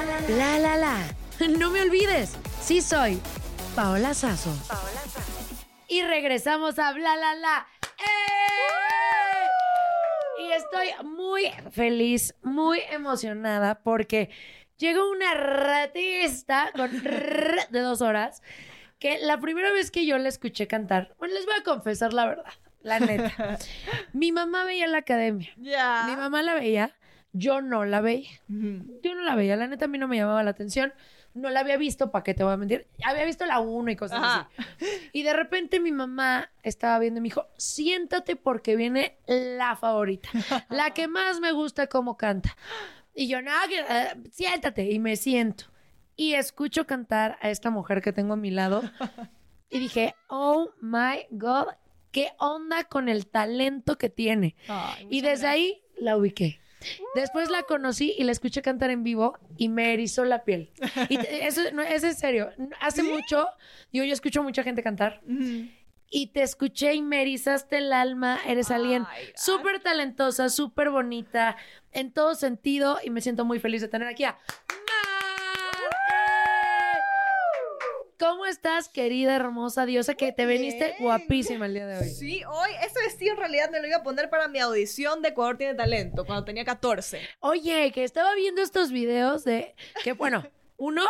La la la. No me olvides, sí soy Paola Sazo. Y regresamos a Bla la la. ¡Eh! Y estoy muy feliz, muy emocionada porque llegó una ratista con de dos horas que la primera vez que yo la escuché cantar, bueno, les voy a confesar la verdad, la neta. Mi mamá veía la academia. Ya. Mi mamá la veía, yo no la veía. Yo no la veía, la neta a mí no me llamaba la atención. No la había visto, ¿para qué te voy a mentir? Había visto la 1 y cosas Ajá. así. Y de repente mi mamá estaba viendo y me dijo, siéntate porque viene la favorita, la que más me gusta cómo canta. Y yo, no, eh, siéntate. Y me siento. Y escucho cantar a esta mujer que tengo a mi lado. Y dije, oh my God, qué onda con el talento que tiene. Ay, Y desde ahí la ubiqué. Después la conocí y la escuché cantar en vivo y me erizó la piel. Y eso no, es en serio. Hace mucho, digo, yo escucho mucha gente cantar y te escuché y me erizaste el alma. Eres alguien súper talentosa, súper bonita, en todo sentido y me siento muy feliz de tener aquí a Mar. ¡Eh! ¿Cómo estás, querida, hermosa diosa? Que te veniste guapísima el día de hoy. Sí, hoy ese vestido en realidad me lo iba a poner para mi audición de Ecuador tiene talento cuando tenía 14. Oye, que estaba viendo estos videos de que, bueno, uno,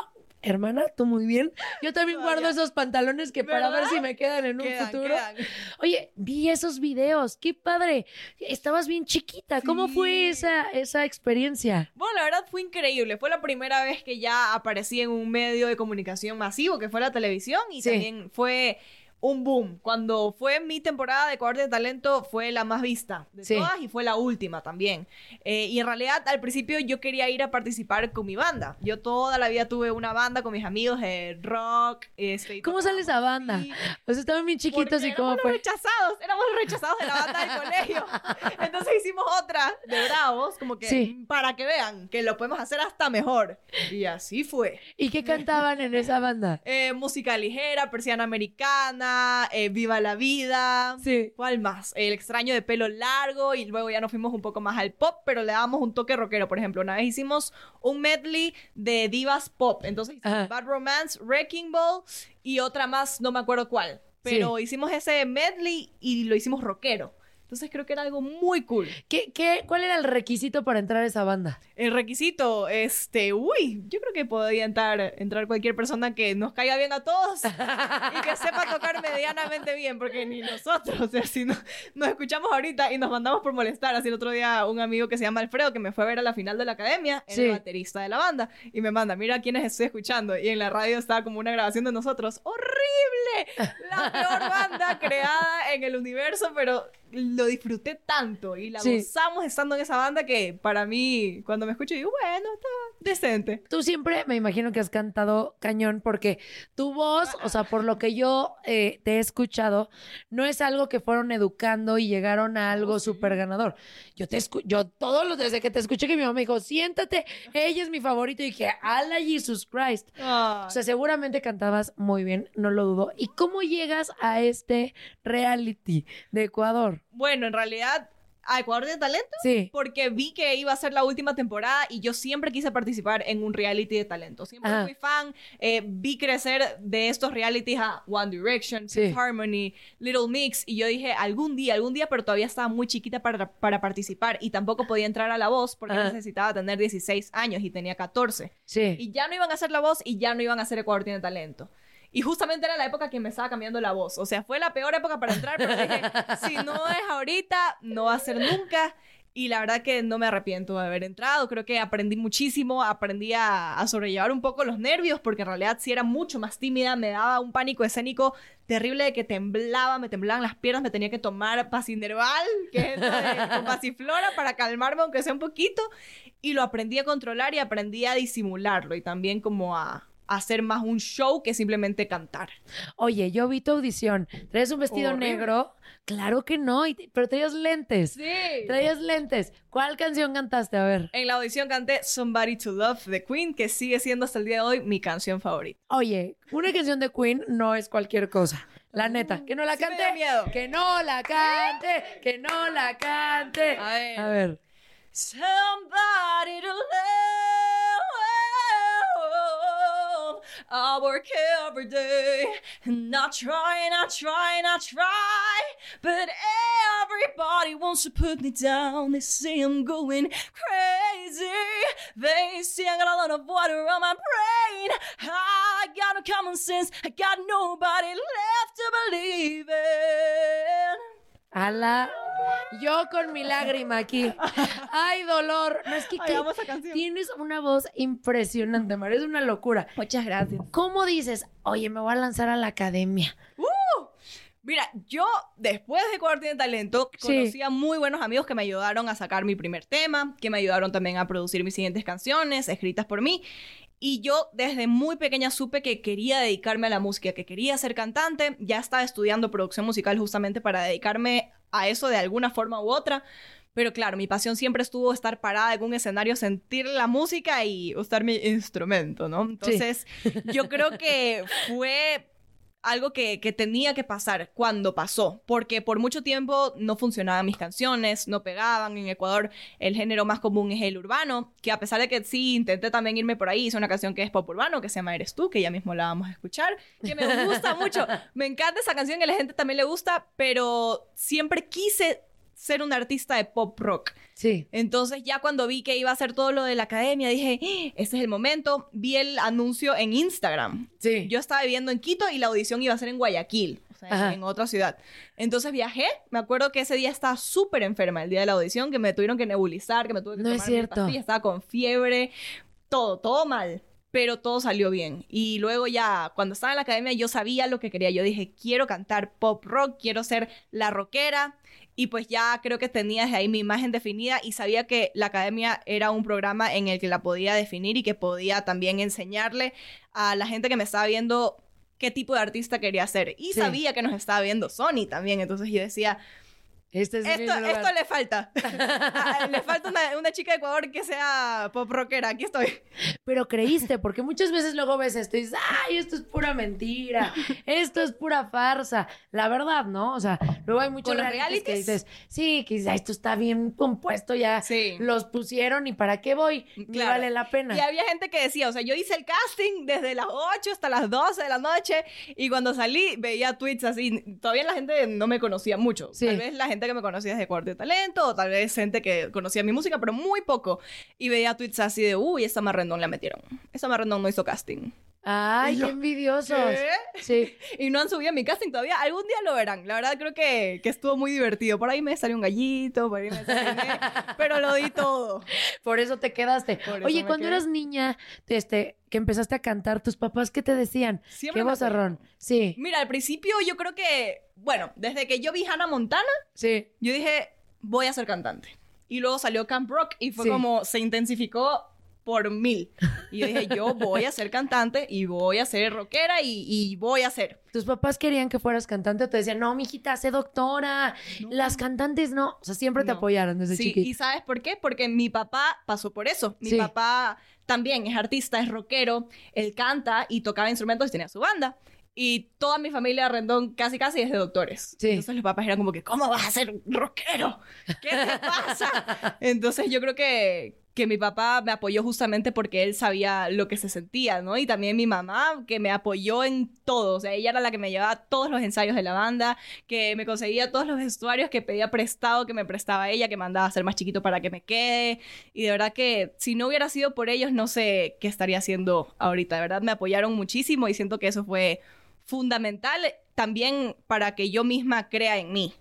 hermana, tú muy bien. Yo también guardo esos pantalones que para ver si me quedan en un Quedan, futuro. quedan. Oye, vi esos videos, qué padre. Estabas bien chiquita. ¿Cómo fue esa, esa experiencia? Bueno, la verdad fue increíble. Fue la primera vez que ya aparecí en un medio de comunicación masivo, que fue la televisión, y Sí. también fue un boom. Cuando fue mi temporada de Ecuador de Talento, fue la más vista de Sí. todas y fue la última también. Eh, y en realidad, al principio yo quería ir a participar con mi banda. Yo toda la vida tuve una banda con mis amigos de rock. Y ¿Cómo sale esa banda? O sea, estaban bien chiquitos y cómo fue. rechazados, éramos los rechazados de la banda del colegio. Entonces hicimos otra de Bravos, como que Sí. para que vean que lo podemos hacer hasta mejor. Y así fue. ¿Y qué cantaban en esa banda? Eh, música ligera, persiana americana, eh, viva la vida. Sí. ¿Cuál más? El extraño de pelo largo y luego ya nos fuimos un poco más al pop, pero le damos un toque rockero. Por ejemplo, una vez hicimos un medley de divas pop. Entonces Ajá. Bad Romance, Wrecking Ball y otra más, no me acuerdo cuál. Pero hicimos ese medley y lo hicimos rockero. Entonces creo que era algo muy cool. ¿Qué, qué, ¿Cuál era el requisito para entrar a esa banda? El requisito, este, uy, yo creo que podía entrar, entrar cualquier persona que nos caiga bien a todos y que sepa tocar medianamente bien, porque ni nosotros, o sea, si no, nos escuchamos ahorita y nos mandamos por molestar, así el otro día un amigo que se llama Alfredo, que me fue a ver a la final de la academia, era Sí. el baterista de la banda, y me manda, mira quiénes estoy escuchando, y en la radio estaba como una grabación de nosotros, horrible, la peor banda creada en el universo, pero lo disfruté tanto y la Sí. gozamos estando en esa banda que para mí, cuando me escucho, digo, bueno, está decente. Tú siempre me imagino que has cantado cañón porque tu voz, o sea, por lo que yo eh, te he escuchado, no es algo que fueron educando y llegaron a algo súper ganador. Yo te escu yo todos los desde que te escuché que mi mamá me dijo, siéntate, ella es mi favorito y dije, ala Jesus Christ. O sea, seguramente cantabas muy bien, no lo dudo. ¿Y cómo llegas a este reality de Ecuador? Bueno, en realidad, a Ecuador de Talento, Sí. porque vi que iba a ser la última temporada y yo siempre quise participar en un reality de talento. Siempre Ajá. fui fan, eh, vi crecer de estos realities a One Direction, Sí. Harmony, Little Mix, y yo dije, algún día, algún día, pero todavía estaba muy chiquita para, para participar y tampoco podía entrar a la voz porque Ajá. necesitaba tener 16 años y tenía 14. Sí. Y ya no iban a hacer la voz y ya no iban a hacer Ecuador tiene talento. Y justamente era la época que me estaba cambiando la voz. O sea, fue la peor época para entrar, pero dije, si no es ahorita, no va a ser nunca. Y la verdad que no me arrepiento de haber entrado. Creo que aprendí muchísimo, aprendí a, a sobrellevar un poco los nervios, porque en realidad sí era mucho más tímida, me daba un pánico escénico terrible de que temblaba, me temblaban las piernas, me tenía que tomar pasinerval, que es de- con pasiflora, para calmarme aunque sea un poquito. Y lo aprendí a controlar y aprendí a disimularlo y también como a hacer más un show que simplemente cantar. Oye, yo vi tu audición. ¿Traes un vestido Horrible. negro? Claro que no, pero traías lentes. Sí. Traías lentes. ¿Cuál canción cantaste? A ver. En la audición canté Somebody to Love de Queen, que sigue siendo hasta el día de hoy mi canción favorita. Oye, una canción de Queen no es cualquier cosa. La neta, que no la Sí me cante. da miedo. Que no la cante, que no la cante. A ver. A ver. Somebody to love. I work every day, and I try and I try and I try, but everybody wants to put me down. They say I'm going crazy. They say I got a lot of water on my brain. I got no common sense. I got nobody left to believe in. Ala. Yo con mi lágrima aquí. Ay, dolor. No es que, Ay, que- tienes una voz impresionante, Mar. Es una locura. Muchas gracias. ¿Cómo dices? Oye, me voy a lanzar a la academia. Mira, yo después de Ecuador tiene talento, Sí. conocí a muy buenos amigos que me ayudaron a sacar mi primer tema, que me ayudaron también a producir mis siguientes canciones escritas por mí. Y yo desde muy pequeña supe que quería dedicarme a la música, que quería ser cantante. Ya estaba estudiando producción musical justamente para dedicarme a eso de alguna forma u otra. Pero claro, mi pasión siempre estuvo estar parada en un escenario, sentir la música y usar mi instrumento, ¿no? Entonces, yo creo que fue algo que, que tenía que pasar cuando pasó, porque por mucho tiempo no funcionaban mis canciones, no pegaban. En Ecuador el género más común es el urbano, que a pesar de que sí intenté también irme por ahí, hice una canción que es pop urbano, que se llama Eres tú, que ya mismo la vamos a escuchar, que me gusta mucho. Me encanta esa canción y a la gente también le gusta, pero siempre quise ser un artista de pop rock. Sí. Entonces ya cuando vi que iba a hacer todo lo de la academia, dije, "Ah, este es el momento. Vi el anuncio en Instagram. Sí. Yo estaba viviendo en Quito y la audición iba a ser en Guayaquil, o sea, Ajá. en otra ciudad. Entonces viajé. Me acuerdo que ese día estaba súper enferma, el día de la audición, que me tuvieron que nebulizar, que me tuve que No es tomar mi cierto. estaba con fiebre, todo, todo mal. Pero todo salió bien. Y luego ya, cuando estaba en la academia, yo sabía lo que quería. Yo dije, quiero cantar pop rock, quiero ser la rockera. Y pues ya creo que tenía desde ahí mi imagen definida y sabía que la academia era un programa en el que la podía definir y que podía también enseñarle a la gente que me estaba viendo qué tipo de artista quería ser. Y Sí. sabía que nos estaba viendo Sony también. Entonces yo decía, Este es esto, esto le falta. Ah, le falta una, una chica de Ecuador que sea pop rockera. Aquí estoy. pero creíste, porque muchas veces luego ves esto y dices, ay, esto es pura mentira, esto es pura farsa. La verdad, ¿no? O sea, luego hay muchos ¿Con los realities que dices, sí, que dices, "Ah, esto está bien compuesto, ya Sí. los pusieron y ¿para qué voy? Ni Claro. vale la pena. Y había gente que decía, o sea, yo hice el casting desde las 8 hasta las 12 de la noche y cuando salí veía tweets así. Todavía la gente no me conocía mucho. Sí. Tal vez la gente que me conocía desde Cuarto de Talento o tal vez gente que conocía mi música, pero muy poco. Y veía tweets así de, uy, esta Marrendón la metieron. Esta Marrendón no hizo casting. Ay, qué envidiosos. Sí. Y no han subido mi casting todavía. Algún día lo verán. La verdad creo que, que estuvo muy divertido. Por ahí me salió un gallito, por ahí me desayuné, pero lo di todo. Por eso te quedaste. Eso Oye, cuando quedé. eras niña, este, que empezaste a cantar, tus papás, ¿qué te decían? Siempre ¿Qué vozarrón? Sí, Mira, al principio yo creo que, bueno, desde que yo vi Hannah Montana, sí. yo dije, voy a ser cantante. Y luego salió Camp Rock y fue Sí. como, se intensificó por mil. Y yo dije, yo voy a ser cantante y voy a ser rockera y, y voy a ser. ¿Tus papás querían que fueras cantante o te decían, no, mijita, sé doctora? Las cantantes no. O sea, siempre te No. apoyaron desde Sí, chiquita. y ¿sabes por qué? Porque mi papá pasó por eso. Mi Sí. papá también es artista, es rockero, él canta y tocaba instrumentos y tenía su banda. Y toda mi familia Rendón casi casi es de doctores. Sí. Entonces los papás eran como que, ¿cómo vas a ser rockero? ¿Qué te pasa? Entonces yo creo que, que mi papá me apoyó justamente porque él sabía lo que se sentía, ¿no? Y también mi mamá, que me apoyó en todo. O sea, ella era la que me llevaba a todos los ensayos de la banda, que me conseguía todos los vestuarios que pedía prestado, que me prestaba ella, que mandaba a hacer más chiquito para que me quede. Y de verdad que si no hubiera sido por ellos, no sé qué estaría haciendo ahorita. De verdad me apoyaron muchísimo y siento que eso fue fundamental también para que yo misma crea en mí.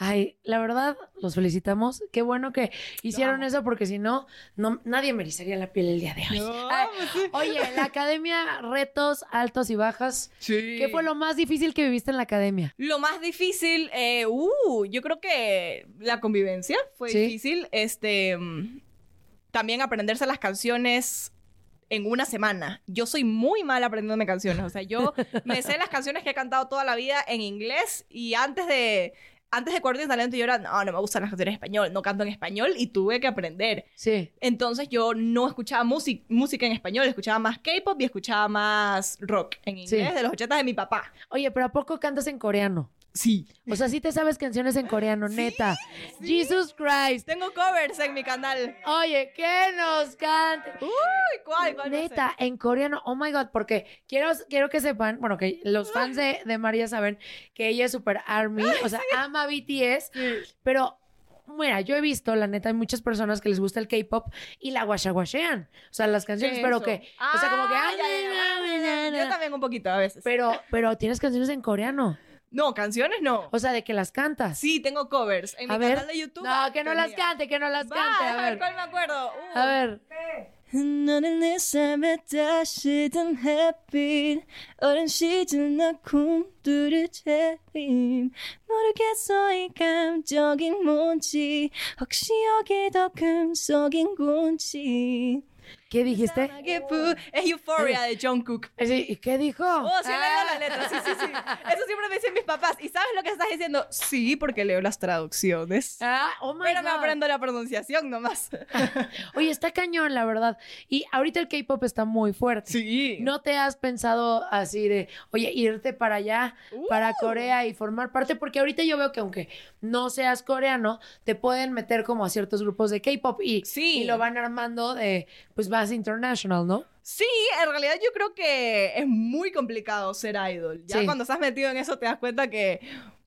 Ay, la verdad, los felicitamos. Qué bueno que hicieron eso porque si no, no, nadie me erizaría la piel el día de hoy. No, Ay, pues sí. Oye, la academia, retos altos y bajas. ¿Qué fue lo más difícil que viviste en la academia? Lo más difícil, eh, uh, yo creo que la convivencia fue Sí. difícil. Este, mm, también aprenderse las canciones en una semana. Yo soy muy mal aprendiéndome canciones. O sea, yo me sé las canciones que he cantado toda la vida en inglés y antes de... Antes de Cuarto de Talento yo era, no, no me gustan las canciones en español, no canto en español y tuve que aprender. Sí. Entonces yo no escuchaba música música en español, escuchaba más K-pop y escuchaba más rock en inglés Sí. de los 80 de mi papá. Oye, pero ¿a poco cantas en coreano? Sí. O sea, sí te sabes canciones en coreano, neta. Jesus Christ. Tengo covers en mi canal. Oye, que nos cante. Uy, ¿cuál? ¿Cuál? No sé. Neta, en coreano, oh my god, porque quiero, quiero que sepan, bueno, que los fans de, de María saben que ella es super army, o sea, ama BTS, pero mira, yo he visto, la neta, hay muchas personas que les gusta el K-pop y la guachaguachean, o sea, las canciones, ¿Qué pero que, o sea, como que, Ah, ya, ya, ya. Yo también un poquito a veces. pero, pero tienes canciones en coreano, No, canciones no. o sea, de que las cantas. Sí, tengo covers. En a mi ver, canal de YouTube. no, que no las cante, que no las Va, cante, a déjame ver ver, cuál me acuerdo. Uh. a ver. 너 ¿Qué dijiste? Es Euphoria de John Cook. Eh, ¿Y qué dijo? Oh, sí, leo la ah. letra. Sí, sí, sí. Eso siempre me dicen mis papás. ¿Y sabes lo que estás diciendo? Sí, porque leo las traducciones. Ah, oh my Pero God. me aprendo la pronunciación nomás. Oye, está cañón, la verdad. Y ahorita el K-pop está muy fuerte. Sí. ¿No te has pensado así de, oye, irte para allá, para uh. Corea y formar parte? Porque ahorita yo veo que aunque no seas coreano, te pueden meter como a ciertos grupos de K-pop y, y lo van armando de, pues va más international, ¿no? Sí, en realidad yo creo que es muy complicado ser idol. Ya Sí. cuando estás metido en eso te das cuenta que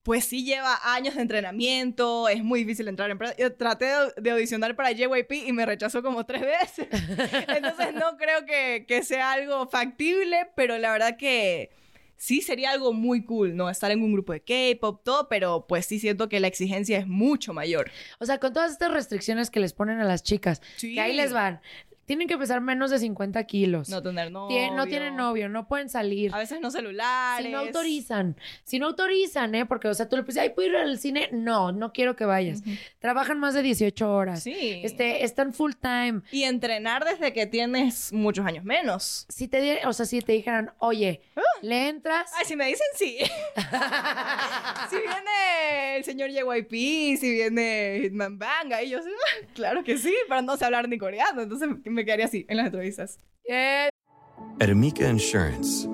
pues sí lleva años de entrenamiento, es muy difícil entrar en... Yo traté de, de audicionar para JYP y me rechazó como tres veces. Entonces no creo que, que sea algo factible, pero la verdad que sí sería algo muy cool, ¿no? Estar en un grupo de K-pop, todo, pero pues sí siento que la exigencia es mucho mayor. O sea, con todas estas restricciones que les ponen a las chicas, Sí. que ahí les van. Tienen que pesar menos de 50 kilos. No tener novio. Tien- no tienen novio, no pueden salir. A veces no celulares. Si no autorizan, si no autorizan, ¿eh? Porque, o sea, tú le dices, ay, ¿puedo ir al cine? No, no quiero que vayas. Trabajan más de 18 horas. Sí. Este, están full time. Y entrenar desde que tienes muchos años menos. Si te di- o sea, si te dijeran, oye, ¿le entras? Ay, si me dicen sí. si viene el señor JYP, si viene Hitman Bang, ahí yo claro que sí, pero no sé hablar ni coreano, entonces me quedaría así en las entrevistas. Eh, At Amica Insurance,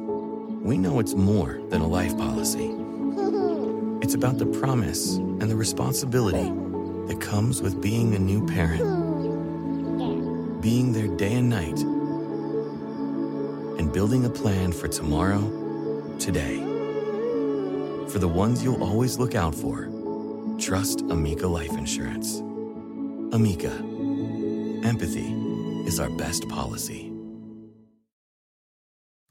we know it's more than a life policy. It's about the promise and the responsibility that comes with being a new parent, being there day and night, and building a plan for tomorrow, today. For the ones you'll always look out for, trust Amica Life Insurance. Amica, empathy is our best policy.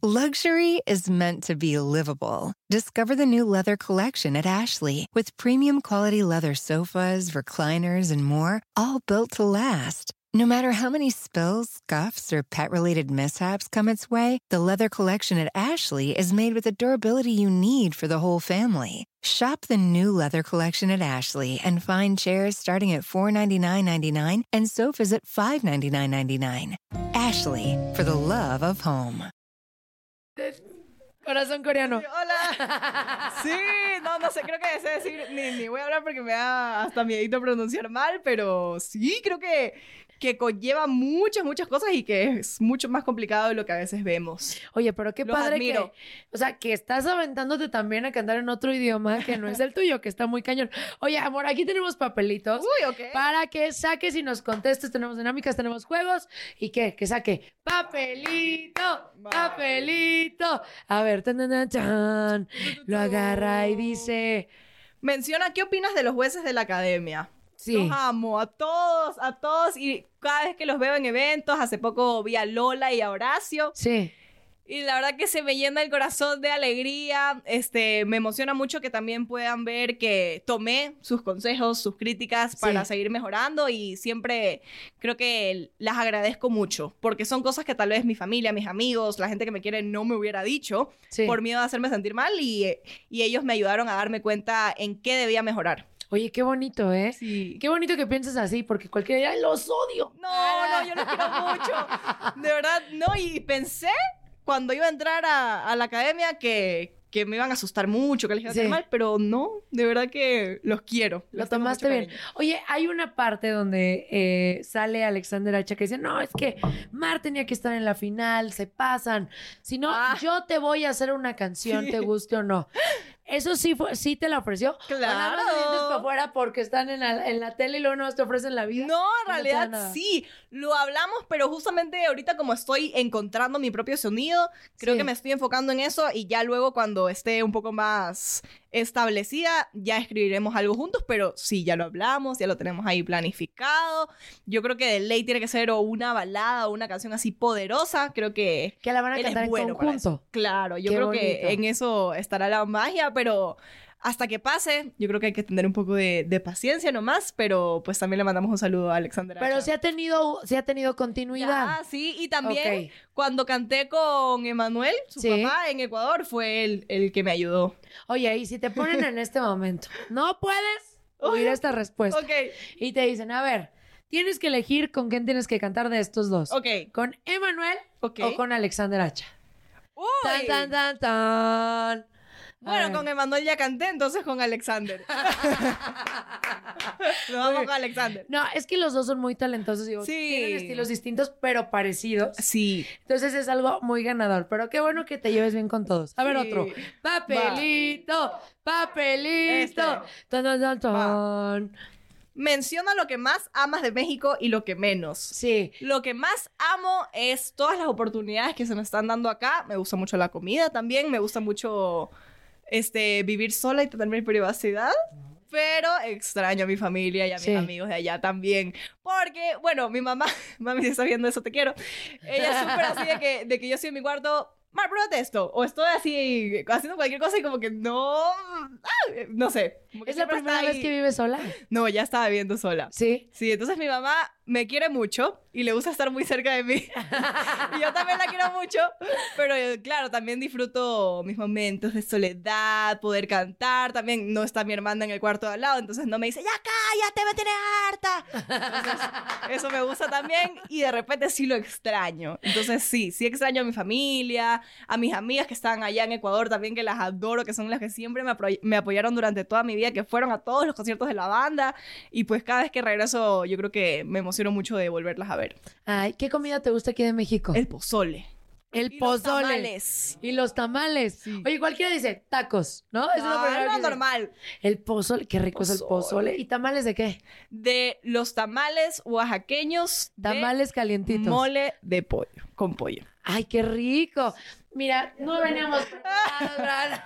Luxury is meant to be livable. Discover the new leather collection at Ashley with premium quality leather sofas, recliners, and more, all built to last. No matter how many spills, scuffs, or pet related mishaps come its way, the leather collection at Ashley is made with the durability you need for the whole family. Shop the new leather collection at Ashley and find chairs starting at $499.99 and sofas at $599.99. Ashley, for the love of home. corazón coreano. Hola. Sí, no, no sé, creo que sé decir, ni, ni voy a hablar porque me da hasta miedito pronunciar mal, pero sí, creo que, que conlleva muchas, muchas cosas y que es mucho más complicado de lo que a veces vemos. Oye, pero qué Los padre admiro. que, o sea, que estás aventándote también a cantar en otro idioma que no es el tuyo, que está muy cañón. Oye, amor, aquí tenemos papelitos Uy, ok. para que saques y nos contestes. Tenemos dinámicas, tenemos juegos y qué, que saque papelito, papelito. A ver, tan, tan, tan, tan. lo agarra y dice, Menciona, ¿qué opinas de los jueces de la academia? Sí, Los amo a todos, a todos. Y cada vez que los veo en eventos, hace poco vi a Lola y a Horacio. sí. Y la verdad que se me llena el corazón de alegría. Este, me emociona mucho que también puedan ver que tomé sus consejos, sus críticas para Sí. seguir mejorando y siempre creo que las agradezco mucho porque son cosas que tal vez mi familia, mis amigos, la gente que me quiere no me hubiera dicho Sí. por miedo a hacerme sentir mal y, y ellos me ayudaron a darme cuenta en qué debía mejorar. Oye, qué bonito, ¿eh? Sí. Qué bonito que pienses así, porque cualquiera dirá, "Ay, los odio. No, no, yo los quiero mucho. De verdad, no. Y pensé cuando iba a entrar a, a la academia que, que me iban a asustar mucho, que les iba a hacer Sí. mal, pero no, de verdad que los quiero. Lo les tengo tomaste bien. Oye, hay una parte donde eh, sale Alexander Hacha que dice, no, es que Mar tenía que estar en la final, se pasan. Si no, Ah. yo te voy a hacer una canción, Sí. te guste o no. Eso sí fue, sí te la ofreció. Claro. sientes para afuera porque están en la, en la tele y luego no te ofrecen la vida. No, en no realidad sí, lo hablamos, pero justamente ahorita como estoy encontrando mi propio sonido, creo Sí. que me estoy enfocando en eso y ya luego cuando esté un poco más establecida, ya escribiremos algo juntos, pero sí, ya lo hablamos, ya lo tenemos ahí planificado. Yo creo que de ley tiene que ser o una balada o una canción así poderosa, creo que Que la van a cantar en bueno conjunto. Claro, yo Qué creo bonito. que en eso estará la magia, pero hasta que pase, yo creo que hay que tener un poco de, de paciencia nomás, pero pues también le mandamos un saludo a Alexander. Pero sí ha tenido, sí ha tenido continuidad. Ya, sí, y también cuando canté con Emanuel, su Sí. papá, en Ecuador, fue él el que me ayudó. Oye, y si te ponen en este momento, no puedes oír esta respuesta. Ok, Y te dicen, a ver, tienes que elegir con quién tienes que cantar de estos dos. ok, ¿Con Emanuel ok. o con Alexander Hacha? Uy. Tan, tan, tan, tan. Bueno, con Emanuel ya canté, entonces con Alexander. Nos vamos con Alexander. No, es que los dos son muy talentosos. Digo, Sí. Tienen estilos distintos, pero parecitos. Sí. Entonces es algo muy ganador. Pero qué bueno que te lleves bien con todos. A ver, Sí. otro. Papelito, papelito. Este. Tan, tan. Menciona lo que más amas de México y lo que menos. Sí. Lo que más amo es todas las oportunidades que se me están dando acá. Me gusta mucho la comida también. Me gusta mucho este, vivir sola y tener mi privacidad. Pero extraño a mi familia y a mis Sí. amigos de allá también. Porque, bueno, mi mamá, mami, si está viendo eso, te quiero. Ella es súper así de que, de que yo estoy en mi cuarto, Mar, pruébate esto. O estoy así haciendo cualquier cosa y como que no. ah, no sé. ¿Es la primera vez que vives sola? No, ya estaba viviendo sola. Sí. Sí, entonces mi mamá me quiere mucho y le gusta estar muy cerca de mí. y yo también la quiero mucho, pero eh, claro, también disfruto mis momentos de soledad, poder cantar. También no está mi hermana en el cuarto de al lado, entonces no me dice, ya cállate, me tienes harta. Entonces, eso me gusta también y de repente sí lo extraño. Entonces sí, sí extraño a mi familia, a mis amigas que están allá en Ecuador también, que las adoro, que son las que siempre me, me apoyaron durante toda mi vida, que fueron a todos los conciertos de la banda. Y pues cada vez que regreso, yo creo que me emociona emociono mucho de volverlas a ver. Ay, ¿qué comida te gusta aquí de México? El pozole. El Y los pozole. tamales. Y los tamales. Oye, cualquiera dice tacos, ¿no? Es dice. normal. El pozole, qué rico es el pozole. ¿Y tamales de qué? De los tamales oaxaqueños de Tamales calientitos. mole de pollo, con pollo. Ay, qué rico. Mira, no veníamos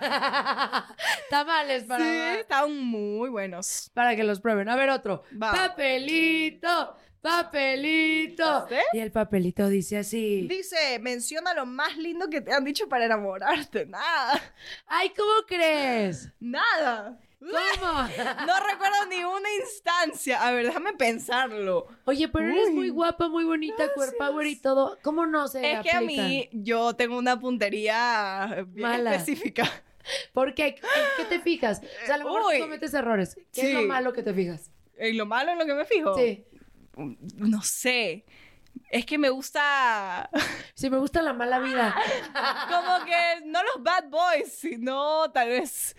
tamales para, Sí, están muy buenos. para que los prueben. A ver, otro. Va. Papelito, papelito. Y el papelito dice así. Dice, menciona lo más lindo que te han dicho para enamorarte. Nada. Ay, ¿cómo crees? Nada. ¿Cómo? No recuerdo ni una instancia. A ver, déjame pensarlo. Oye, pero eres Uy. muy guapa, muy bonita, power y todo. ¿Cómo no se Es que a mí yo tengo una puntería bien Mala. específica. ¿Por qué? ¿Qué, te fijas? O sea, a lo mejor Uy. tú cometes errores. ¿Qué es lo malo que te fijas? En lo malo en lo que me fijo. Sí. No sé. Es que me gusta Sí, me gusta la mala vida. como que no los bad boys, sino tal vez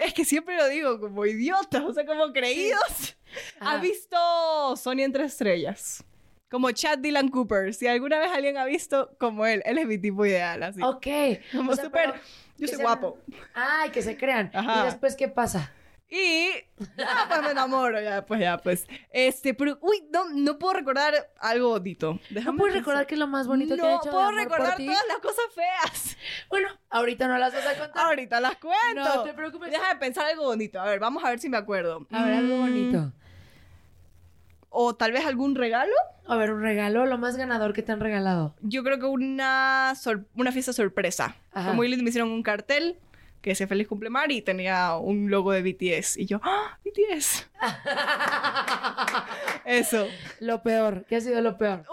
es que siempre lo digo como idiotas, o sea, como creídos. Ajá. ¿Ha visto Sony entre estrellas? Como Chad Dylan Cooper. Si alguna vez alguien ha visto como él, él es mi tipo ideal, así. Ok. Como O sea, súper. pero Yo soy guapo. Ay, que se crean. Ajá. ¿Y después qué pasa? Y ya, pues me enamoro, ya, pues ya, pues. Este, pero, uy, no, no puedo recordar algo bonito. ¿No pensar. recordar qué es lo más bonito que no ha hecho de puedo recordar todas las cosas feas. Bueno, ahorita no las vas a contar. Ahorita las cuento. No te preocupes. Déjame pensar algo bonito. A ver, vamos a ver si me acuerdo. A ver, algo Mm, bonito. O tal vez algún regalo. A ver, un regalo, lo más ganador que te han regalado. Yo creo que una, una fiesta sorpresa. Ajá. Muy lindo. Me hicieron un cartel que decía Feliz Cumple Mar y tenía un logo de BTS. Y yo, ¡ah! BTS. Eso. Lo peor, ¿qué ha sido lo peor?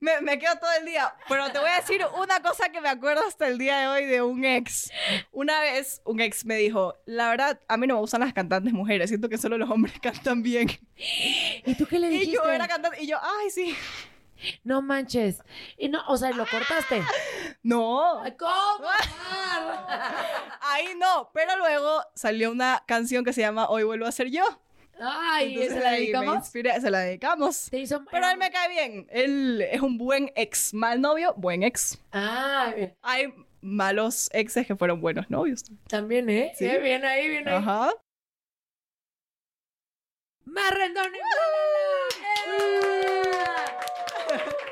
Me, me quedo todo el día. Pero te voy a decir una cosa que me acuerdo hasta el día de hoy de un ex. Una vez un ex me dijo, la verdad, a mí no me gustan las cantantes mujeres. Siento que solo los hombres cantan bien. ¿Y tú qué le dijiste? Y yo era cantante. Y yo, ay, sí. No manches. Y no, o sea, lo cortaste. No. ¿Cómo? Ahí no. Pero luego salió una canción que se llama Hoy vuelvo a ser yo. Ay, Entonces ¿se la ahí me dedicamos? inspiré, se la dedicamos. Te hizo... Pero él me cae bien. Él es un buen ex. Mal novio, buen ex. Ah, bien. Hay malos exes que fueron buenos novios. también, ¿eh? Sí. Eh, Bien ahí, bien ahí. Ajá. ¡Más rendón y Malala!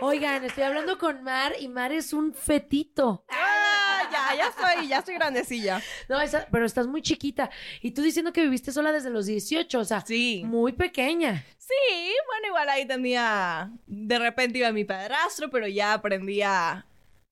Oigan, estoy hablando con Mar y Mar es un fetito. Ah, ya, ya estoy, ya estoy grandecilla. No, esa- pero estás muy chiquita. Y tú diciendo que viviste sola desde los 18, o sea, Sí. muy pequeña. Sí, bueno, igual ahí tenía. De repente iba mi padrastro, pero ya aprendí a,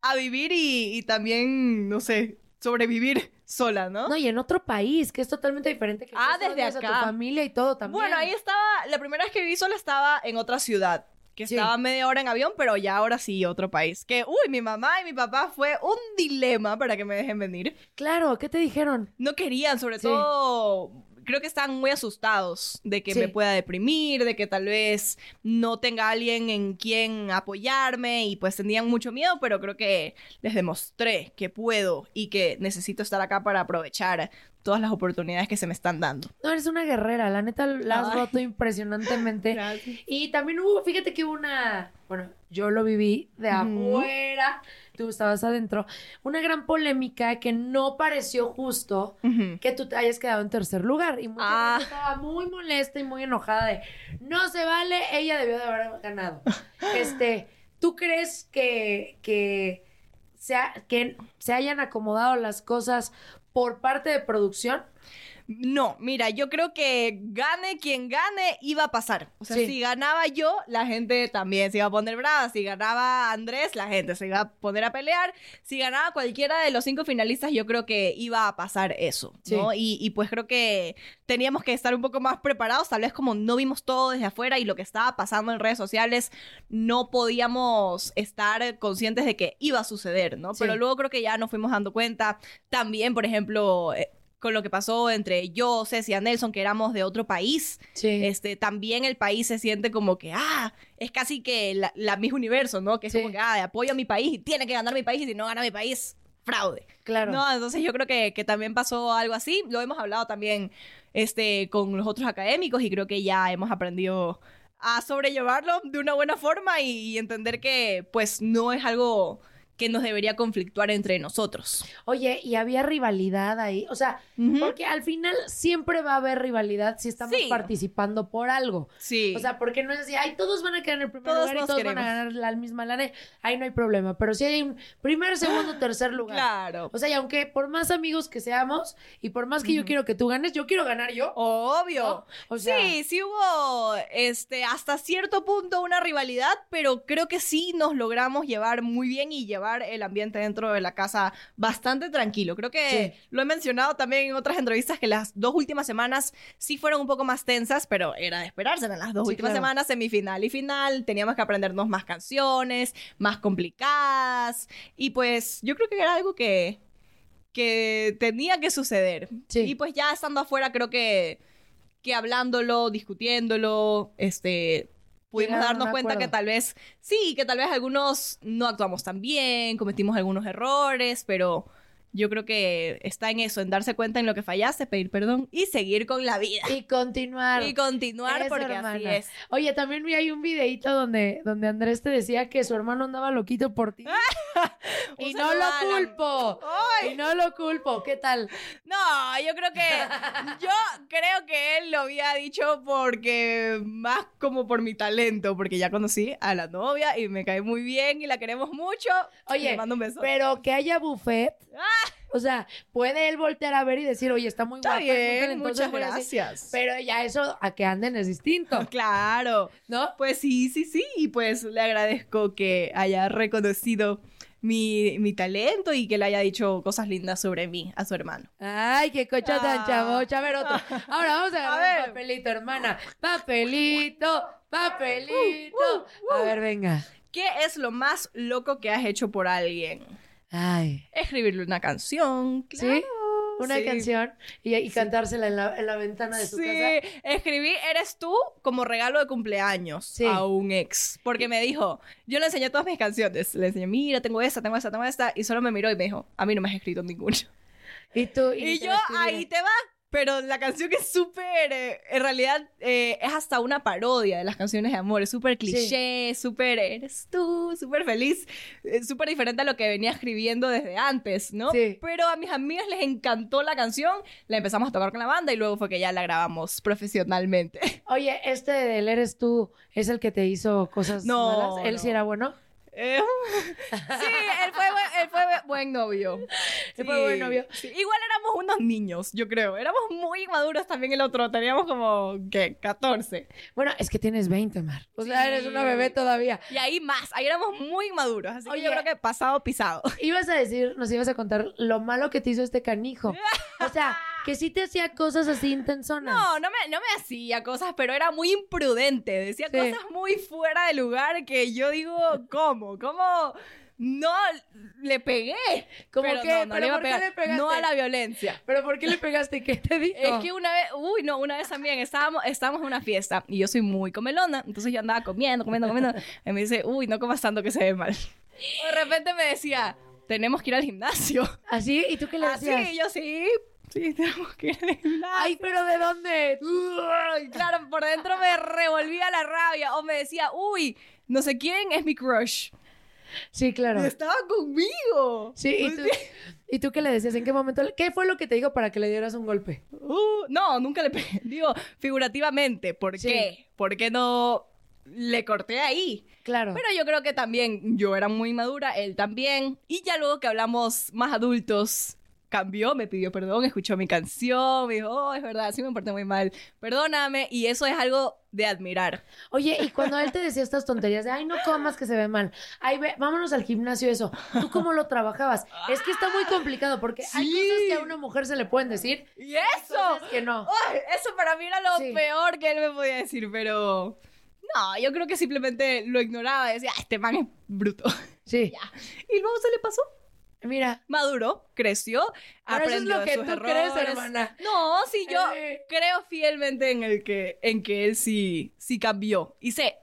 a vivir y, y también, no sé, sobrevivir sola, ¿no? No, y en otro país, que es totalmente diferente. Que Ah, desde a acá. tu familia y todo también. Bueno, ahí estaba. La primera vez que viví sola estaba en otra ciudad. Que Sí. estaba media hora en avión, pero ya ahora sí, otro país. Que, uy, mi mamá y mi papá fue un dilema para que me dejen venir. Claro, ¿qué te dijeron? No querían, sobre Sí. todo. Creo que están muy asustados de que Sí. me pueda deprimir, de que tal vez no tenga alguien en quien apoyarme y pues tenían mucho miedo, pero creo que les demostré que puedo y que necesito estar acá para aprovechar todas las oportunidades que se me están dando. No, eres una guerrera, la neta la has roto impresionantemente. Gracias. Y también hubo, fíjate que hubo una, bueno, yo lo viví de afuera, tú estabas adentro, una gran polémica que no pareció justo que tú te hayas quedado en tercer lugar. Y mucha Ah. gente estaba muy molesta y muy enojada de, no se vale, ella debió de haber ganado. este, ¿tú crees que, que, sea, que se hayan acomodado las cosas por parte de producción? No, mira, yo creo que gane quien gane iba a pasar. O sea, Sí. si ganaba yo, la gente también se iba a poner brava. Si ganaba Andrés, la gente se iba a poner a pelear. Si ganaba cualquiera de los cinco finalistas, yo creo que iba a pasar eso, ¿no? Y, y pues creo que teníamos que estar un poco más preparados. Tal vez como no vimos todo desde afuera y lo que estaba pasando en redes sociales, no podíamos estar conscientes de que iba a suceder, ¿no? Sí. Pero luego creo que ya nos fuimos dando cuenta. También, por ejemplo... eh, con lo que pasó entre yo, Ceci y Nelson, que éramos de otro país, Sí. este, también el país se siente como que, ah, es casi que la, la mismo universo, ¿no? Que es Sí. como que, ah, apoyo a mi país y tiene que ganar mi país y si no gana mi país, fraude. claro. No, entonces yo creo que, que también pasó algo así. Lo hemos hablado también este, con los otros académicos y creo que ya hemos aprendido a sobrellevarlo de una buena forma y, y entender que pues no es algo que nos debería conflictuar entre nosotros. Oye, y había rivalidad ahí. O sea, porque al final siempre va a haber rivalidad si estamos Sí. participando por algo. Sí. O sea, porque no es así, ay, todos van a quedar en el primer Todos lugar y todos van a ganar la misma lana. Ahí no hay problema. Pero si hay un primer, segundo, tercer lugar. Claro. O sea, y aunque por más amigos que seamos y por más que yo quiero que tú ganes, yo quiero ganar yo. Obvio. ¿no? O sea, sí, sí hubo este hasta cierto punto una rivalidad, pero creo que sí nos logramos llevar muy bien y llevar el ambiente dentro de la casa bastante tranquilo. Creo que Sí. lo he mencionado también en otras entrevistas que las dos últimas semanas sí fueron un poco más tensas, pero era de esperarse. En las dos Sí, últimas claro. semanas, semifinal y final, teníamos que aprendernos más canciones, más complicadas y pues yo creo que era algo que que tenía que suceder. Sí. Y pues ya estando afuera, creo que, que hablándolo, discutiéndolo, este, pudimos Llegaron darnos cuenta que tal vez, sí, que tal vez algunos no actuamos tan bien, cometimos algunos errores, pero yo creo que está en eso, en darse cuenta en lo que fallaste, pedir perdón y seguir con la vida. y continuar. Y continuar Eso, porque así hermana. es. Oye, también vi ahí un videito donde, donde Andrés te decía que su hermano andaba loquito por ti. y no lo culpo. ¡Ay! Y no lo culpo. ¿Qué tal? No, yo creo que yo creo que él lo había dicho porque más como por mi talento, porque ya conocí a la novia y me cae muy bien y la queremos mucho. Oye, le mando un beso. pero que haya buffet. Ah. O sea, puede él voltear a ver y decir, oye, está muy Está guapa. bien, muchas a decir- gracias. Pero ya eso a que anden es distinto, Claro. ¿no? Pues sí, sí, sí. Y pues le agradezco que haya reconocido mi, mi talento y que le haya dicho cosas lindas sobre mí a su hermano. Ay, qué cocha tan Ah. chavocha. A ver, otro. Ahora vamos a agarrar ver. un papelito, hermana. Papelito, papelito. Uh, A ver, venga. ¿Qué es lo más loco que has hecho por alguien? Ay. Escribirle una canción. ¿Sí? Una sí. canción y, y cantársela en la, en la ventana de su Sí, casa. escribí Eres tú como regalo de cumpleaños Sí. a un ex. Porque me dijo, yo le enseñé todas mis canciones. Le enseñé, mira, tengo esta, tengo esta, tengo esta. Y solo me miró y me dijo, a mí no me has escrito ninguna. Y tú. Y te yo, ahí te va. Pero la canción es súper, eh, en realidad eh, es hasta una parodia de las canciones de amor, es súper cliché, súper, eres tú, súper feliz, eh, súper diferente a lo que venía escribiendo desde antes, ¿no? Sí. Pero a mis amigas les encantó la canción, la empezamos a tocar con la banda y luego fue que ya la grabamos profesionalmente. Oye, este del eres tú es el que te hizo cosas No, malas. ¿Él sí era bueno? Eh, sí, él fue, buen- él fue buen novio. Él fue buen novio. Sí, Igual éramos unos niños, yo creo. Éramos muy maduros también el otro. Teníamos como, ¿qué? 14. Bueno, es que tienes 20, Mar. O sea, Sí. eres una bebé todavía. Y ahí más. Ahí éramos muy maduros. Así Oye. que yo creo que pasado pisado. Ibas a decir, nos ibas a contar lo malo que te hizo este canijo. O sea, que sí te hacía cosas así intensonas. No, no me, no me hacía cosas, pero era muy imprudente. Decía Sí. cosas muy fuera de lugar que yo digo, ¿cómo? ¿Cómo? No le pegué. ¿Cómo pero qué? No, no ¿Pero le iba a pegar. le pegaste? No a la violencia. ¿Pero por qué le pegaste? ¿Qué te dijo? Es que una vez, uy, no, una vez también estábamos, estábamos en una fiesta y yo soy muy comelona, entonces yo andaba comiendo, comiendo, comiendo. Y me dice, uy, no comas tanto que se ve mal. De repente me decía, tenemos que ir al gimnasio. ¿Así? ¿Y tú qué le Así, decías? yo sí, sí, tenemos que ir al gimnasio. Ay, pero ¿de dónde? Uy, claro, por dentro me revolvía la rabia o me decía, uy, no sé quién es mi crush. Sí, claro. Estaba conmigo. Sí, ¿y tú, ¿y tú qué le decías? ¿En qué momento? ¿Qué fue lo que te dijo para que le dieras un golpe? Uh, no, nunca le pegué. Digo, figurativamente. ¿Por Sí. qué? ¿Por qué no le corté ahí? Claro. Pero yo creo que también yo era muy madura, él también. Y ya luego que hablamos más adultos, cambió, me pidió perdón, escuchó mi canción, me dijo, oh, es verdad, sí me porté muy mal, perdóname. Y eso es algo de admirar. Oye, y cuando él te decía estas tonterías de, ay, no comas que se ve mal, ay, ve, vámonos al gimnasio, eso, ¿tú cómo lo trabajabas? Es que está muy complicado porque hay Sí. cosas que a una mujer se le pueden decir ¡Y eso! que no. Eso para mí era lo Sí. peor que él me podía decir, pero... No, yo creo que simplemente lo ignoraba decía, "Ah, este man es bruto. Sí. Y luego se le pasó. Mira, Maduró, creció, Pero eso es aprendió lo de que sus tú crees, errores. hermana. No, sí, yo Eh. creo fielmente en el que, en que él sí, sí cambió y se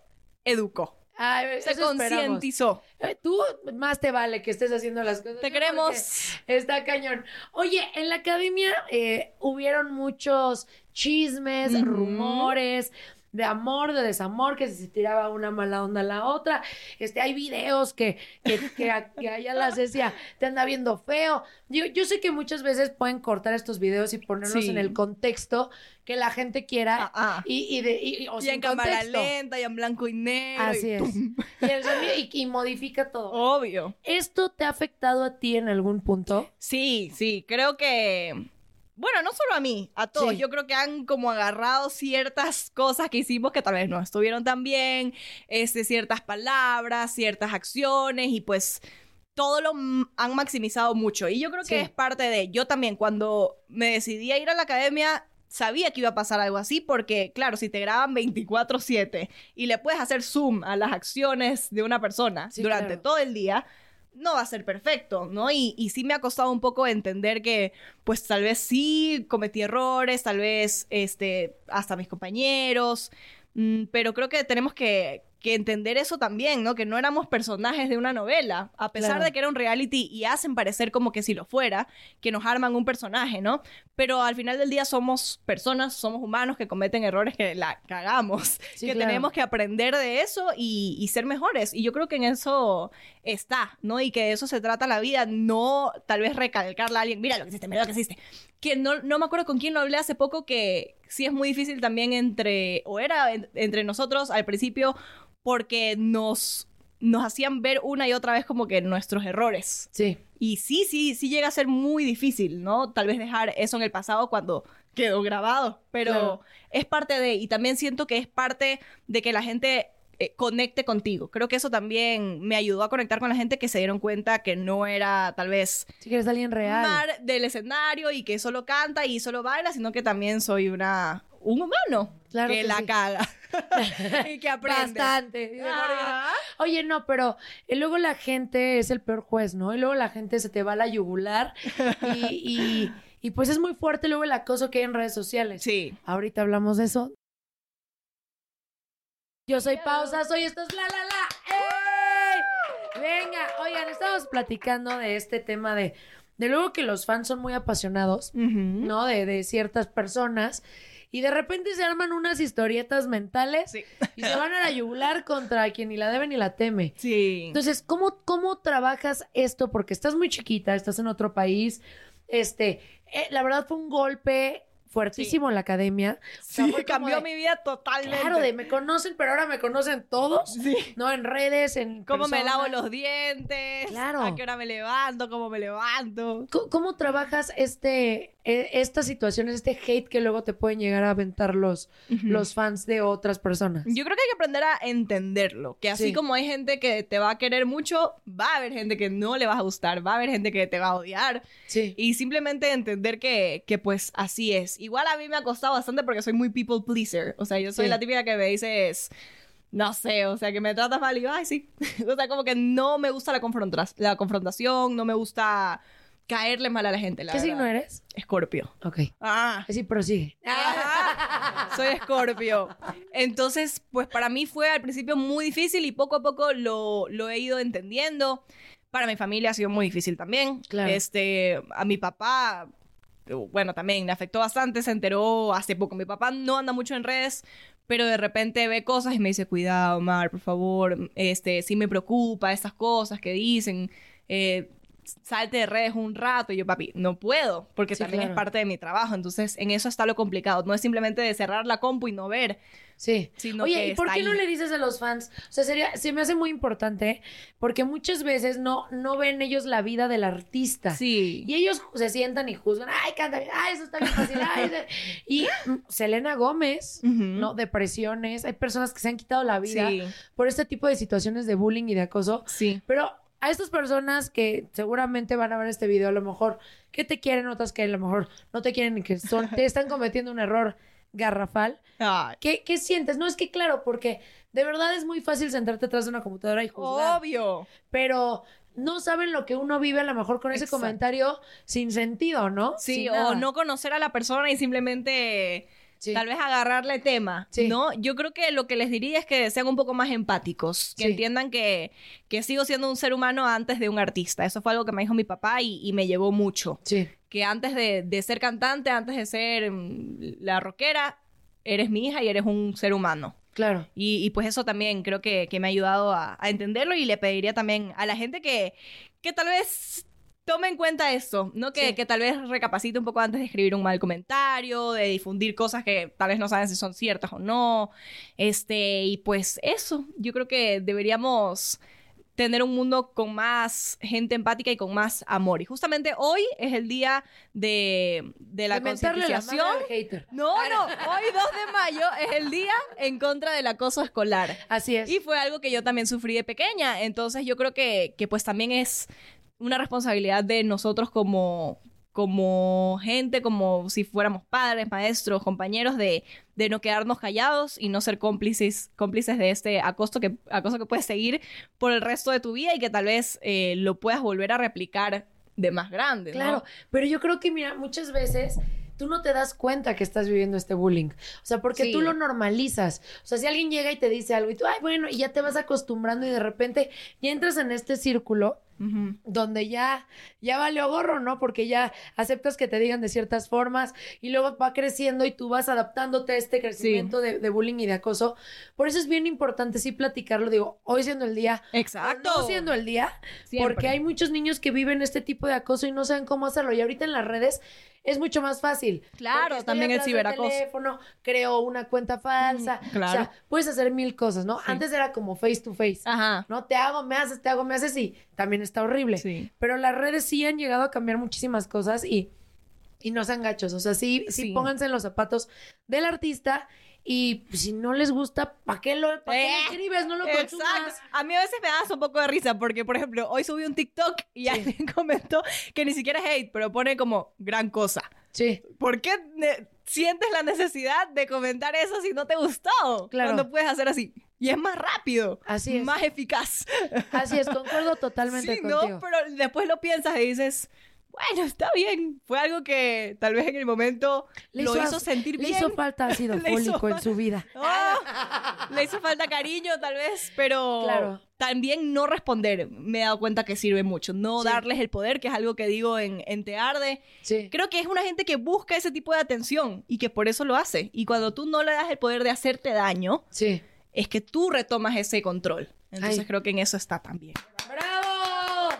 educó, ay, se concientizó. Eh, Tú más te vale que estés haciendo las cosas. Te queremos. Está cañón. Oye, en la academia eh, hubieron muchos chismes, rumores. De amor, de desamor, que se tiraba una mala onda a la otra. Este, hay videos que, que, que, a- que allá la Cecia te anda viendo feo. Yo, yo sé que muchas veces pueden cortar estos videos y ponerlos Sí. en el contexto que la gente quiera Ah, ah. y, y, de, y, o Y sin en cámara lenta y en blanco y negro. Así es. ¡pum! Y, el sonido- y- y modifica todo. Obvio. ¿Esto te ha afectado a ti en algún punto? Sí, sí, creo que... Bueno, no solo a mí, a todos. Sí. Yo creo que han como agarrado ciertas cosas que hicimos que tal vez no estuvieron tan bien, este, ciertas palabras, ciertas acciones y pues todo lo han maximizado mucho. Y yo creo que Sí. es parte de... Yo también cuando me decidí a ir a la academia sabía que iba a pasar algo así porque, claro, si te graban 24/7 y le puedes hacer zoom a las acciones de una persona Sí, durante claro. todo el día, no va a ser perfecto, ¿no? Y, sí me ha costado un poco entender que, pues tal vez sí cometí errores, tal vez, este, hasta mis compañeros, mm, pero creo que tenemos que, que entender eso también, ¿no? Que no éramos personajes de una novela, a pesar Claro. de que era un reality y hacen parecer como que si lo fuera, que nos arman un personaje, ¿no? Pero al final del día somos personas, somos humanos que cometen errores que la cagamos, Sí, que claro. tenemos que aprender de eso y, y ser mejores. Y yo creo que en eso está, ¿no? Y que de eso se trata la vida, no tal vez recalcarle a alguien, mira lo que hiciste, mira lo que hiciste. Que no, no me acuerdo con quién lo hablé hace poco, que sí es muy difícil también entre, o era en- entre nosotros al principio, porque nos, nos hacían ver una y otra vez como que nuestros errores. Sí. Y sí, sí, sí llega a ser muy difícil, ¿no? Tal vez dejar eso en el pasado cuando quedó grabado, pero Claro. es parte de, y también siento que es parte de que la gente eh, conecte contigo. Creo que eso también me ayudó a conectar con la gente que se dieron cuenta que no era tal vez Si quieres alguien real. Mar del escenario y que solo canta y solo baila, sino que también soy una un humano Claro que, que la sí. caga y que aprende. Bastante. Oye, no, pero eh, luego la gente es el peor juez, ¿no? Y luego la gente se te va a la yugular y, y, y pues es muy fuerte luego el acoso que hay en redes sociales. Sí. Ahorita hablamos de eso. Yo soy Pausa, soy esto es la la la. ¡Ey! Venga, oigan, estamos platicando de este tema de, de luego que los fans son muy apasionados, ¿no? De, de ciertas personas. Y de repente se arman unas historietas mentales Sí. y se van a la yugular contra quien ni la debe ni la teme. Sí. Entonces, ¿cómo, ¿cómo trabajas esto? Porque estás muy chiquita, estás en otro país. Este, eh, la verdad fue un golpe fuertísimo en la academia. O sea, Sí, cambió de- mi vida totalmente. Claro, de me conocen, pero ahora me conocen todos. Sí. No, en redes, en cómo me persona. lavo los dientes, Claro. a qué hora me levanto, cómo me levanto. ¿Cómo, cómo trabajas este, eh, estas situaciones, este hate que luego te pueden llegar a aventar los, los fans de otras personas? Yo creo que hay que aprender a entenderlo, que así Sí. como hay gente que te va a querer mucho, va a haber gente que no le vas a gustar, va a haber gente que te va a odiar Sí. y simplemente entender que, que pues así es. Igual a mí me ha costado bastante porque soy muy people pleaser, o sea, yo soy Sí. la típica que me dices... No sé, o sea, que me tratas mal y yo, ay, sí. o sea, como que no me gusta la, confronta- la confrontación, no me gusta caerle mal a la gente, la ¿Qué verdad. signo eres? Escorpio. Ok. Ah. Así prosigue. Ajá. Soy Escorpio. Entonces, pues para mí fue al principio muy difícil y poco a poco lo, lo he ido entendiendo. Para mi familia ha sido muy difícil también. Claro. Este, a mi papá, bueno, también le afectó bastante, se enteró hace poco. Mi papá no anda mucho en redes, pero de repente ve cosas y me dice, cuidado, Mar, por favor, este, sí me preocupa estas cosas que dicen. Eh, salte de redes un rato. Y yo, papi, no puedo, porque Sí, también claro. es parte de mi trabajo. Entonces, en eso está lo complicado. No es simplemente de cerrar la compu y no ver, Sí. sino Oye, que ¿y por qué no le dices a los fans? O sea, sería, se me hace muy importante porque muchas veces no, no ven ellos la vida del artista. Sí. Y ellos se sientan y juzgan, ay, canta bien, ay, eso está bien fácil, ay, eso-". Y mm, Selena Gómez. ¿no? Depresiones, hay personas que se han quitado la vida Sí. por este tipo de situaciones de bullying y de acoso. Sí. Pero a estas personas que seguramente van a ver este video, a lo mejor que te quieren, otras que a lo mejor no te quieren que son, te están cometiendo un error garrafal. ¿Qué, qué sientes? No es que claro, porque de verdad es muy fácil sentarte atrás de una computadora y juzgar. obvio. Pero no saben lo que uno vive a lo mejor con ese Exacto. comentario sin sentido, ¿no? Sí, Sin o nada. no conocer a la persona y simplemente Sí. tal vez agarrarle tema, Sí. ¿no? Yo creo que lo que les diría es que sean un poco más empáticos, que Sí. entiendan que, que sigo siendo un ser humano antes de un artista. Eso fue algo que me dijo mi papá y, y me llevó mucho. Sí. Que antes de, de ser cantante, antes de ser mm, la rockera, eres mi hija y eres un ser humano. Claro. Y, y pues eso también creo que, que me ha ayudado a, a entenderlo y le pediría también a la gente que, que tal vez tome en cuenta esto, ¿no? Que, Sí. que tal vez recapacite un poco antes de escribir un mal comentario, de difundir cosas que tal vez no saben si son ciertas o no. Este, y pues eso, yo creo que deberíamos tener un mundo con más gente empática y con más amor. Y justamente hoy es el día de, de la concientización. hater. No, no, hoy 2 de mayo es el día en contra del acoso escolar. Así es. Y fue algo que yo también sufrí de pequeña. Entonces yo creo que, que pues también es una responsabilidad de nosotros como, como gente, como si fuéramos padres, maestros, compañeros, de, de no quedarnos callados y no ser cómplices, cómplices de este acoso que, acoso que puedes seguir por el resto de tu vida y que tal vez eh, lo puedas volver a replicar de más grande. ¿no? Claro, pero yo creo que, mira, muchas veces tú no te das cuenta que estás viviendo este bullying. O sea, porque Sí. tú lo normalizas. O sea, si alguien llega y te dice algo y tú, ay, bueno, y ya te vas acostumbrando y de repente ya entras en este círculo Donde ya, ya valió gorro, ¿no? Porque ya aceptas que te digan de ciertas formas y luego va creciendo y tú vas adaptándote a este crecimiento de, de bullying y de acoso. Por eso es bien importante sí platicarlo, digo, hoy siendo el día, Exacto. no siendo el día, Siempre. porque hay muchos niños que viven este tipo de acoso y no saben cómo hacerlo. Y ahorita en las redes es mucho más fácil. Claro, también el ciberacoso. teléfono, creo una cuenta falsa. Mm, claro. O sea, puedes hacer mil cosas, ¿no? Antes era como face to face. Ajá. ¿no? Te hago, me haces, te hago, me haces y también está horrible. Sí. Pero las redes sí han llegado a cambiar muchísimas cosas y, y no sean gachos. O sea, sí, sí, Sí. pónganse en los zapatos del artista y pues, si no les gusta, ¿para qué lo, pa' qué Eh, lo escribes? No lo Exacto. consumas. A mí a veces me da hasta un poco de risa porque, por ejemplo, hoy subí un TikTok y alguien comentó que ni siquiera es hate, pero pone como gran cosa. Sí. ¿Por qué ne- sientes la necesidad de comentar eso si no te gustó? Claro. Cuando puedes hacer así. Y es más rápido. Así es. Más eficaz. Así es, concuerdo totalmente sí, contigo. ¿no? Pero después lo piensas y dices... Bueno, está bien. Fue algo que tal vez en el momento lo hizo, as- sentir le bien. hizo falta ácido Le hizo fólico en su vida. Oh, le hizo falta cariño, tal vez, pero Claro. también no responder. Me he dado cuenta que sirve mucho. No Sí. darles el poder, que es algo que digo en, en Te Arde. Sí. Creo que es una gente que busca ese tipo de atención y que por eso lo hace. Y cuando tú no le das el poder de hacerte daño, Sí. Es que tú retomas ese control. Entonces Ay. creo que en eso está también. ¡Bravo!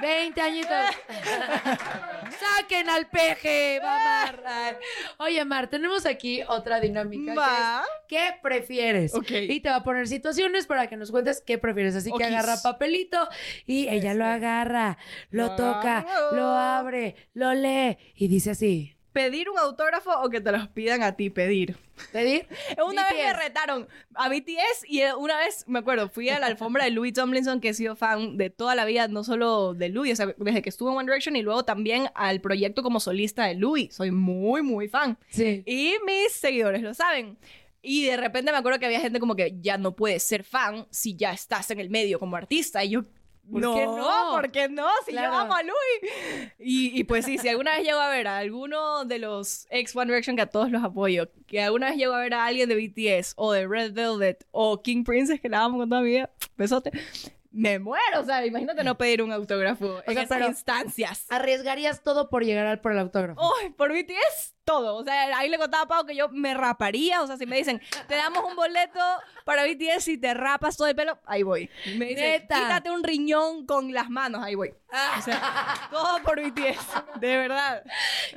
20 añitos. Saquen al peje, va Mar. Oye, Mar, tenemos aquí otra dinámica. que Va. es, ¿Qué prefieres? Y te va a poner situaciones para que nos cuentes qué prefieres. Así que agarra papelito y ella lo agarra, lo toca, lo abre, lo lee y dice así. ¿Pedir un autógrafo o que te los pidan a ti pedir? ¿Pedir? Una vez me BTS. retaron a BTS y eh, una vez, me acuerdo, fui a la alfombra de Louis Tomlinson, que he sido fan de toda la vida, no solo de Louis, o sea, desde que estuvo en One Direction y luego también al proyecto como solista de Louis. Soy muy, muy fan. Sí. Y mis seguidores lo saben. Y de repente me acuerdo que había gente como que ya no puedes ser fan si ya estás en el medio como artista. Y yo, ¿Por no, qué no? ¿por qué no? Si Claro. yo amo a Louis. Y, y pues sí, si alguna vez llego a ver a alguno de los ex One Direction, que a todos los apoyo, que alguna vez llego a ver a alguien de BTS o de Red Velvet o King Princess, que la amo con toda mi vida, besote, me muero. O sea, imagínate no pedir un autógrafo en sea, esas instancias. Arriesgarías todo por llegar al por el autógrafo. Ay, por BTS, todo. O sea, ahí le contaba a Pau que yo me raparía. O sea, si me dicen, te damos un boleto para BTS y te rapas todo el pelo, ahí voy. Me dicen, Neta. quítate un riñón con las manos, ahí voy. O sea, todo por BTS, de verdad.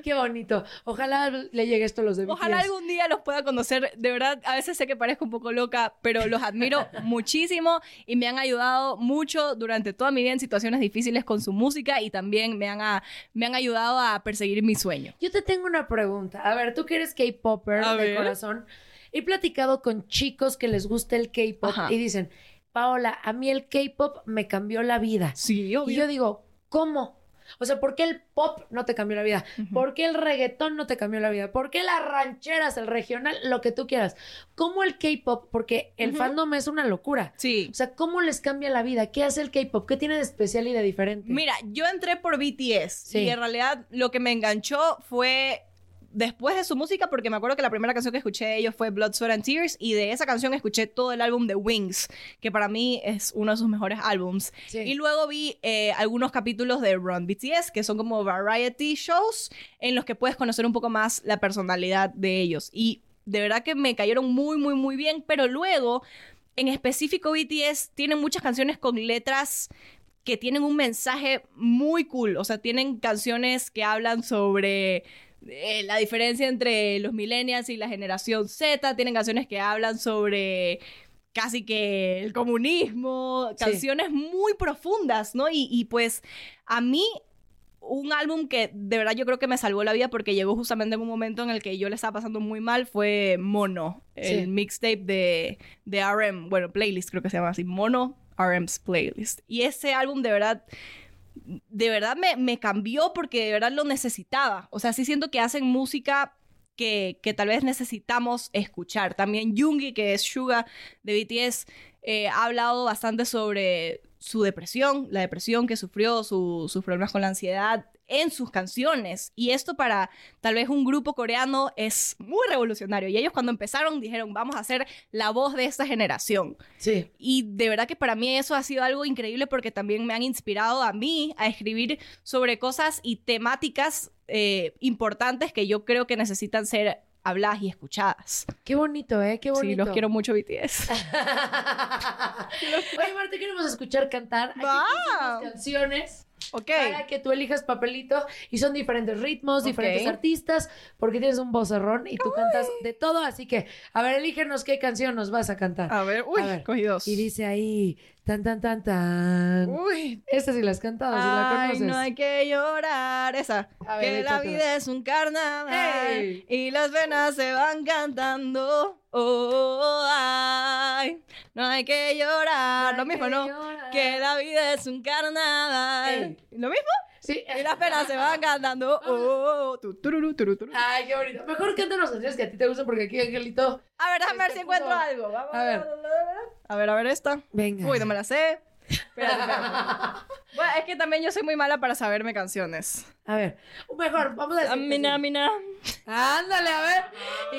Qué bonito. Ojalá le llegue esto a los de Ojalá BTS. algún día los pueda conocer. De verdad, a veces sé que parezco un poco loca, pero los admiro muchísimo y me han ayudado mucho durante toda mi vida en situaciones difíciles con su música y también me han, a- me han ayudado a perseguir mi sueño. Yo te tengo una pregunta. A ver, tú que eres K-Popper de ver. corazón. He platicado con chicos que les gusta el K-Pop y dicen, Paola, a mí el K-Pop me cambió la vida. Sí, Y yo digo, ¿cómo? O sea, ¿por qué el pop no te cambió la vida? ¿Por qué el reggaetón no te cambió la vida? ¿Por qué las rancheras, el regional, lo que tú quieras? ¿Cómo el K-pop? Porque el fandom es una locura. Sí. O sea, ¿cómo les cambia la vida? ¿Qué hace el K-pop? ¿Qué tiene de especial y de diferente? Mira, yo entré por BTS Sí. y en realidad lo que me enganchó fue después de su música, porque me acuerdo que la primera canción que escuché de ellos fue Blood, Sweat and Tears y de esa canción escuché todo el álbum de Wings, que para mí es uno de sus mejores álbums. Sí. Y luego vi eh, algunos capítulos de Run BTS, que son como variety shows en los que puedes conocer un poco más la personalidad de ellos. Y de verdad que me cayeron muy, muy, muy bien, pero luego, en específico BTS, tienen muchas canciones con letras que tienen un mensaje muy cool, o sea, tienen canciones que hablan sobre eh, la diferencia entre los millennials y la generación Z, tienen canciones que hablan sobre casi que el comunismo, Sí. canciones muy profundas, ¿no? Y, y pues a mí un álbum que de verdad yo creo que me salvó la vida porque llegó justamente en un momento en el que yo le estaba pasando muy mal fue Mono, el Sí. mixtape de, de RM, bueno, playlist creo que se llama así, Mono RM's playlist. Y ese álbum de verdad, de verdad me, me cambió porque de verdad lo necesitaba. O sea, sí siento que hacen música que, que tal vez necesitamos escuchar. También Jungi, que es Suga de BTS, eh, ha hablado bastante sobre su depresión, la depresión que sufrió, su- sus problemas con la ansiedad en sus canciones. Y esto para tal vez un grupo coreano es muy revolucionario. Y ellos cuando empezaron dijeron, vamos a ser la voz de esta generación. Sí. Y de verdad que para mí eso ha sido algo increíble porque también me han inspirado a mí a escribir sobre cosas y temáticas eh, importantes que yo creo que necesitan ser habladas y escuchadas. Qué bonito, ¿eh? Qué bonito. Sí, los quiero mucho BTS. Oye, Marta, queremos escuchar cantar. Aquí pusimos canciones ok. para que tú elijas papelito y son diferentes ritmos, diferentes artistas, porque tienes un vocerrón y tú cantas de todo. Así que, a ver, elígenos qué canción nos vas a cantar. A ver, uy, A ver. cogí dos. Y dice ahí, tan, tan, tan, tan. Uy. Esta sí la has cantado, si la Ay, conoces. no hay que llorar. Esa. A ver, que la vida es un carnaval. Ey. Y las venas se van cantando. Oh, ay. No hay que llorar. No Lo mismo, que ¿no? llorar. Que la vida es un carnaval. Ey. ¿Lo mismo? Sí. Y las venas se van cantando. Oh, tu, tururú, turú, turú. Ay, qué bonito. Mejor cántanos canciones que a ti te gustan porque aquí Angelito. A ver, déjame ver si encuentro puso- algo. Vamos, A ver. A ver, a ver esta. Venga. Uy, no me la sé. Espérate, espérate. Bueno, es que también yo soy muy mala para saberme canciones. A ver, mejor, vamos a decir. Amina, amina. Ándale, a ver.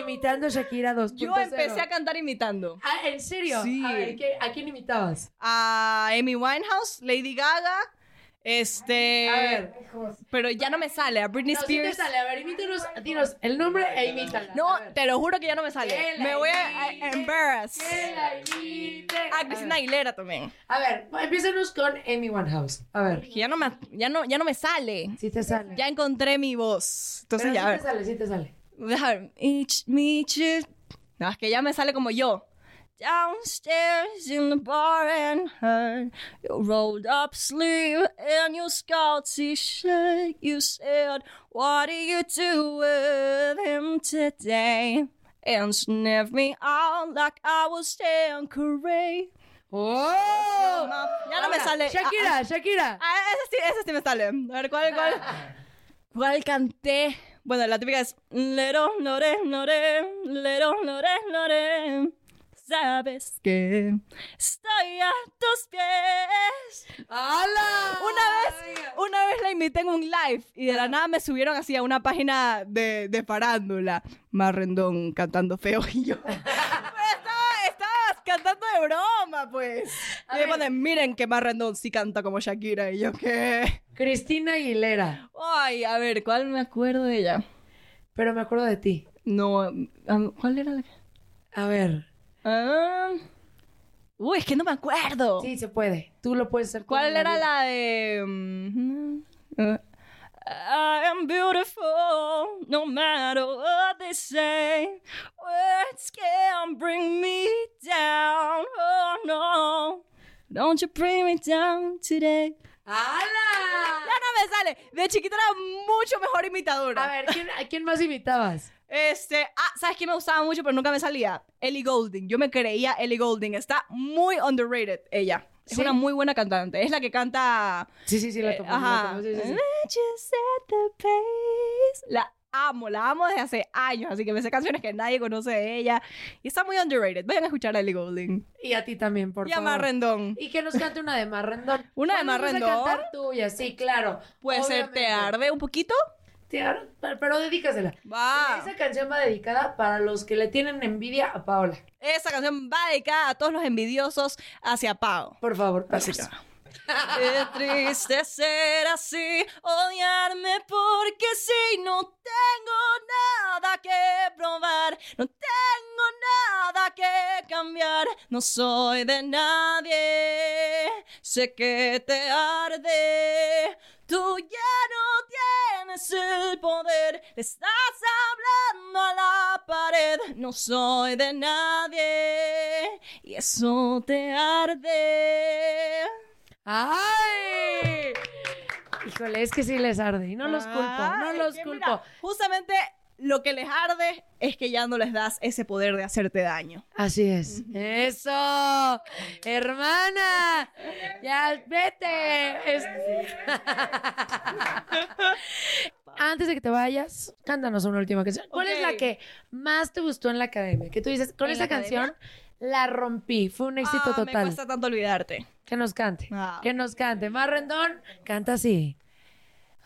Imitando Shakira 2.0. Yo empecé a cantar imitando Ah, ¿en serio? Sí. A ver, ¿qué- ¿a quién imitabas? a Amy Winehouse, Lady Gaga, este... A ver. Pero ya no me sale, a Britney No, sí te Spears. sale. A ver, imítanos, dinos el nombre e imítala. No, A te lo juro que ya no me sale. Me voy a, a imite. embarrass. Que la imite. A Cristina Aguilera también. A ver, empiezanos con Amy Winehouse. A ver, ya no me, ya no, ya no me sale. si te sale. Ya encontré mi voz. Entonces Pero ya, a sí ver. te sale, sí te sale. Deja ver. Each you. No, es que ya me sale como yo. Downstairs in the bar and heard your rolled up sleeve and your scout t-shirt. You said, what do you do with him today? And sniffed me out like I was Tanqueray. ¡Oh! Ya no me sale. Shakira, Shakira. Ah, ese sí, ese sí me sale. A ver, ¿cuál, cuál? ¿Cuál canté? Bueno, la típica es Lero, lore, lore, lero, lore, lore. Sabes que estoy a tus pies. ¡Hala! Una vez, una vez la imité en un live y de la nada me subieron así a una página de, de farándula. Marrendón cantando feo y yo. Pues estaba, estaba cantando de broma, pues. A y me ponen, miren que Marrendón sí canta como Shakira. Y yo, ¿qué? Cristina Aguilera. Ay, a ver, ¿cuál me acuerdo de ella? Pero me acuerdo de ti. No, ¿cuál era la? A ver. Ah, uy, es que no me acuerdo. Sí, se puede. Tú lo puedes hacer. ¿Cuál era vida. la de mm, uh, I am beautiful no matter what they say. Words can't bring me down. Oh no. Don't you bring me down today. ¡Hala! Ya no me sale. De chiquita era mucho mejor imitadora. A ver, ¿quién, ¿a quién más imitabas? Este, ah, ¿sabes quién me gustaba mucho pero nunca me salía? Ellie Goulding. Yo me creía Ellie Goulding. Está muy underrated ella. Es ¿Sí? una muy buena cantante. Es la que canta... Sí, sí, sí, la eh, tomo. la ajá. tomo, sí, sí. La amo, la amo desde hace años. Así que me sé canciones que nadie conoce de ella. Y está muy underrated. Vayan a escuchar a Ellie Goulding. Y a ti también, por y a favor. Marrendón. Y que nos cante una de Marrendón. ¿Una de ¿Cuál nos vas a Marrendón? cantar tuya, sí, claro. Puede ser Te Obviamente. arde un poquito. Te pero, dedícasela. Va. Esa canción va dedicada para los que le tienen envidia a Paola. Esa canción va dedicada a todos los envidiosos hacia Pau. Por favor, que, Qué triste ser así, odiarme porque si no tengo nada que probar, no tengo nada que cambiar, no soy de nadie, sé que te arde. Tú ya tienes el poder, le estás hablando a la pared. No soy de nadie y eso te arde. ¡Ay! Híjole, es que sí les arde. Y no los culpo, no los culpo. mira, justamente lo que les arde es que ya no les das ese poder de hacerte daño. Así es. Eso, hermana. Ya vete. Es- Antes de que te vayas, cántanos una última canción. ¿Cuál es la que más te gustó en la academia? Que tú dices, con ¿En esta la academia? canción la rompí. Fue un éxito Ah, Me total. cuesta tanto olvidarte. Que nos cante. Ah. Que nos cante. Más rendón, canta así.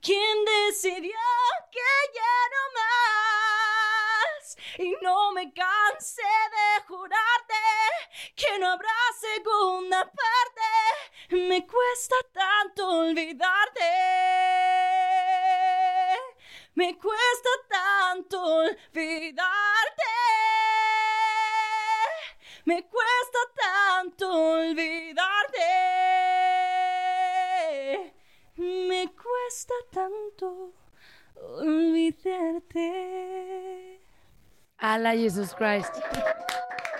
quien decidió que ya no más, y no me cansé de jurarte que no habrá segunda parte, me cuesta tanto olvidarte. Me cuesta tanto olvidarte. Me cuesta tanto olvidarte. Cuesta tanto olvidarte. Ala Jesus Christ.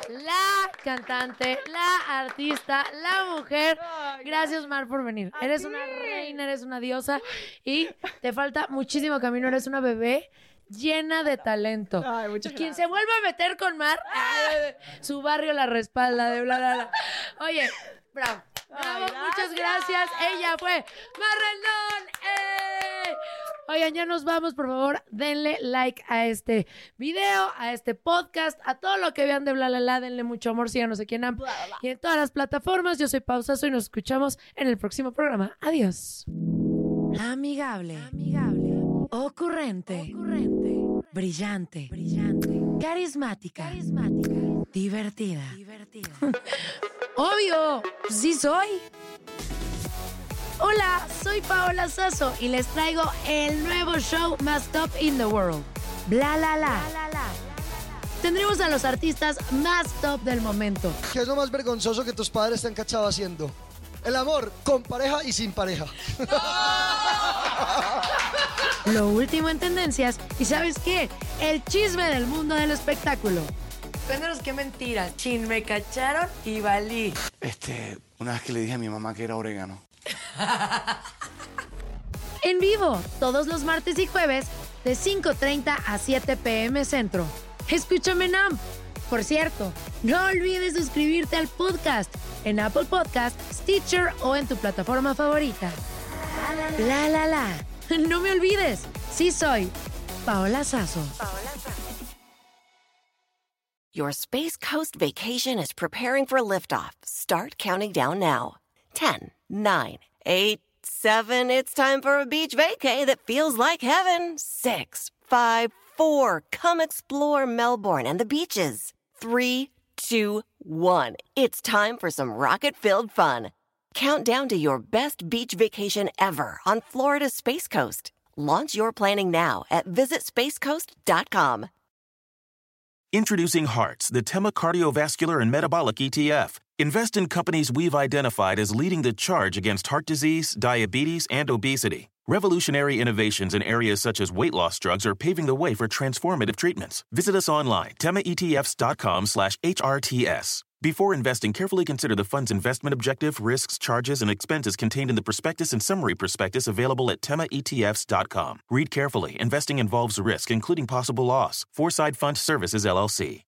La cantante, la artista, la mujer. Gracias, Mar, por venir. Eres una reina, eres una diosa y te falta muchísimo camino. Eres una bebé llena de talento. Ay, Y quien se vuelva a meter con Mar, ay, su barrio la respalda de bla, bla, bla. Oye, bravo. Bravo, muchas gracias. Ella fue Mar Rendón. ¡Eh! Oigan, ya nos vamos, por favor, denle like a este video, a este podcast, a todo lo que vean de bla, bla, bla, denle mucho amor, síganos aquí en AMP y en todas las plataformas. Yo soy Pausazo y nos escuchamos en el próximo programa. Adiós. Amigable. Amigable. Ocurrente. Brillante. Brillante. Carismática. Carismática. Divertida. Divertida. Obvio, sí soy. Hola, soy Paola Sasso y les traigo el nuevo show más top in the world. Bla la la. Tendremos a los artistas más top del momento. ¿Qué es lo más vergonzoso que tus padres te han cachado haciendo? El amor con pareja y sin pareja. Lo último en tendencias y ¿sabes qué? El chisme del mundo del espectáculo. Cuéntanos qué mentira. Chin, me cacharon y valí. Este, una vez que le dije a mi mamá que era orégano. En vivo, todos los martes y jueves, de 5.30 a 7 pm centro. Escúchame en AMP. Por cierto, no olvides suscribirte al podcast en Apple Podcast, Stitcher o en tu plataforma favorita. La la la. No me olvides, sí soy Paola Sazo. Your Space Coast vacation is preparing for liftoff. Start counting down now. 10, 9, 8, 7. It's time for a beach vacay that feels like heaven. 6, 5, 4. Come explore Melbourne and the beaches. 3, 2, 1. It's time for some rocket filled fun. Count down to your best beach vacation ever on Florida's Space Coast. Launch your planning now at visitspacecoast.com. Introducing Hearts, the Tema Cardiovascular and Metabolic ETF. Invest in companies we've identified as leading the charge against heart disease, diabetes, and obesity. Revolutionary innovations in areas such as weight loss drugs are paving the way for transformative treatments. Visit us online, temaetfs.com slash HRTS. Before investing, carefully consider the fund's investment objective, risks, charges, and expenses contained in the prospectus and summary prospectus available at temaetfs.com. Read carefully. Investing involves risk, including possible loss. Foresight Fund Services, LLC.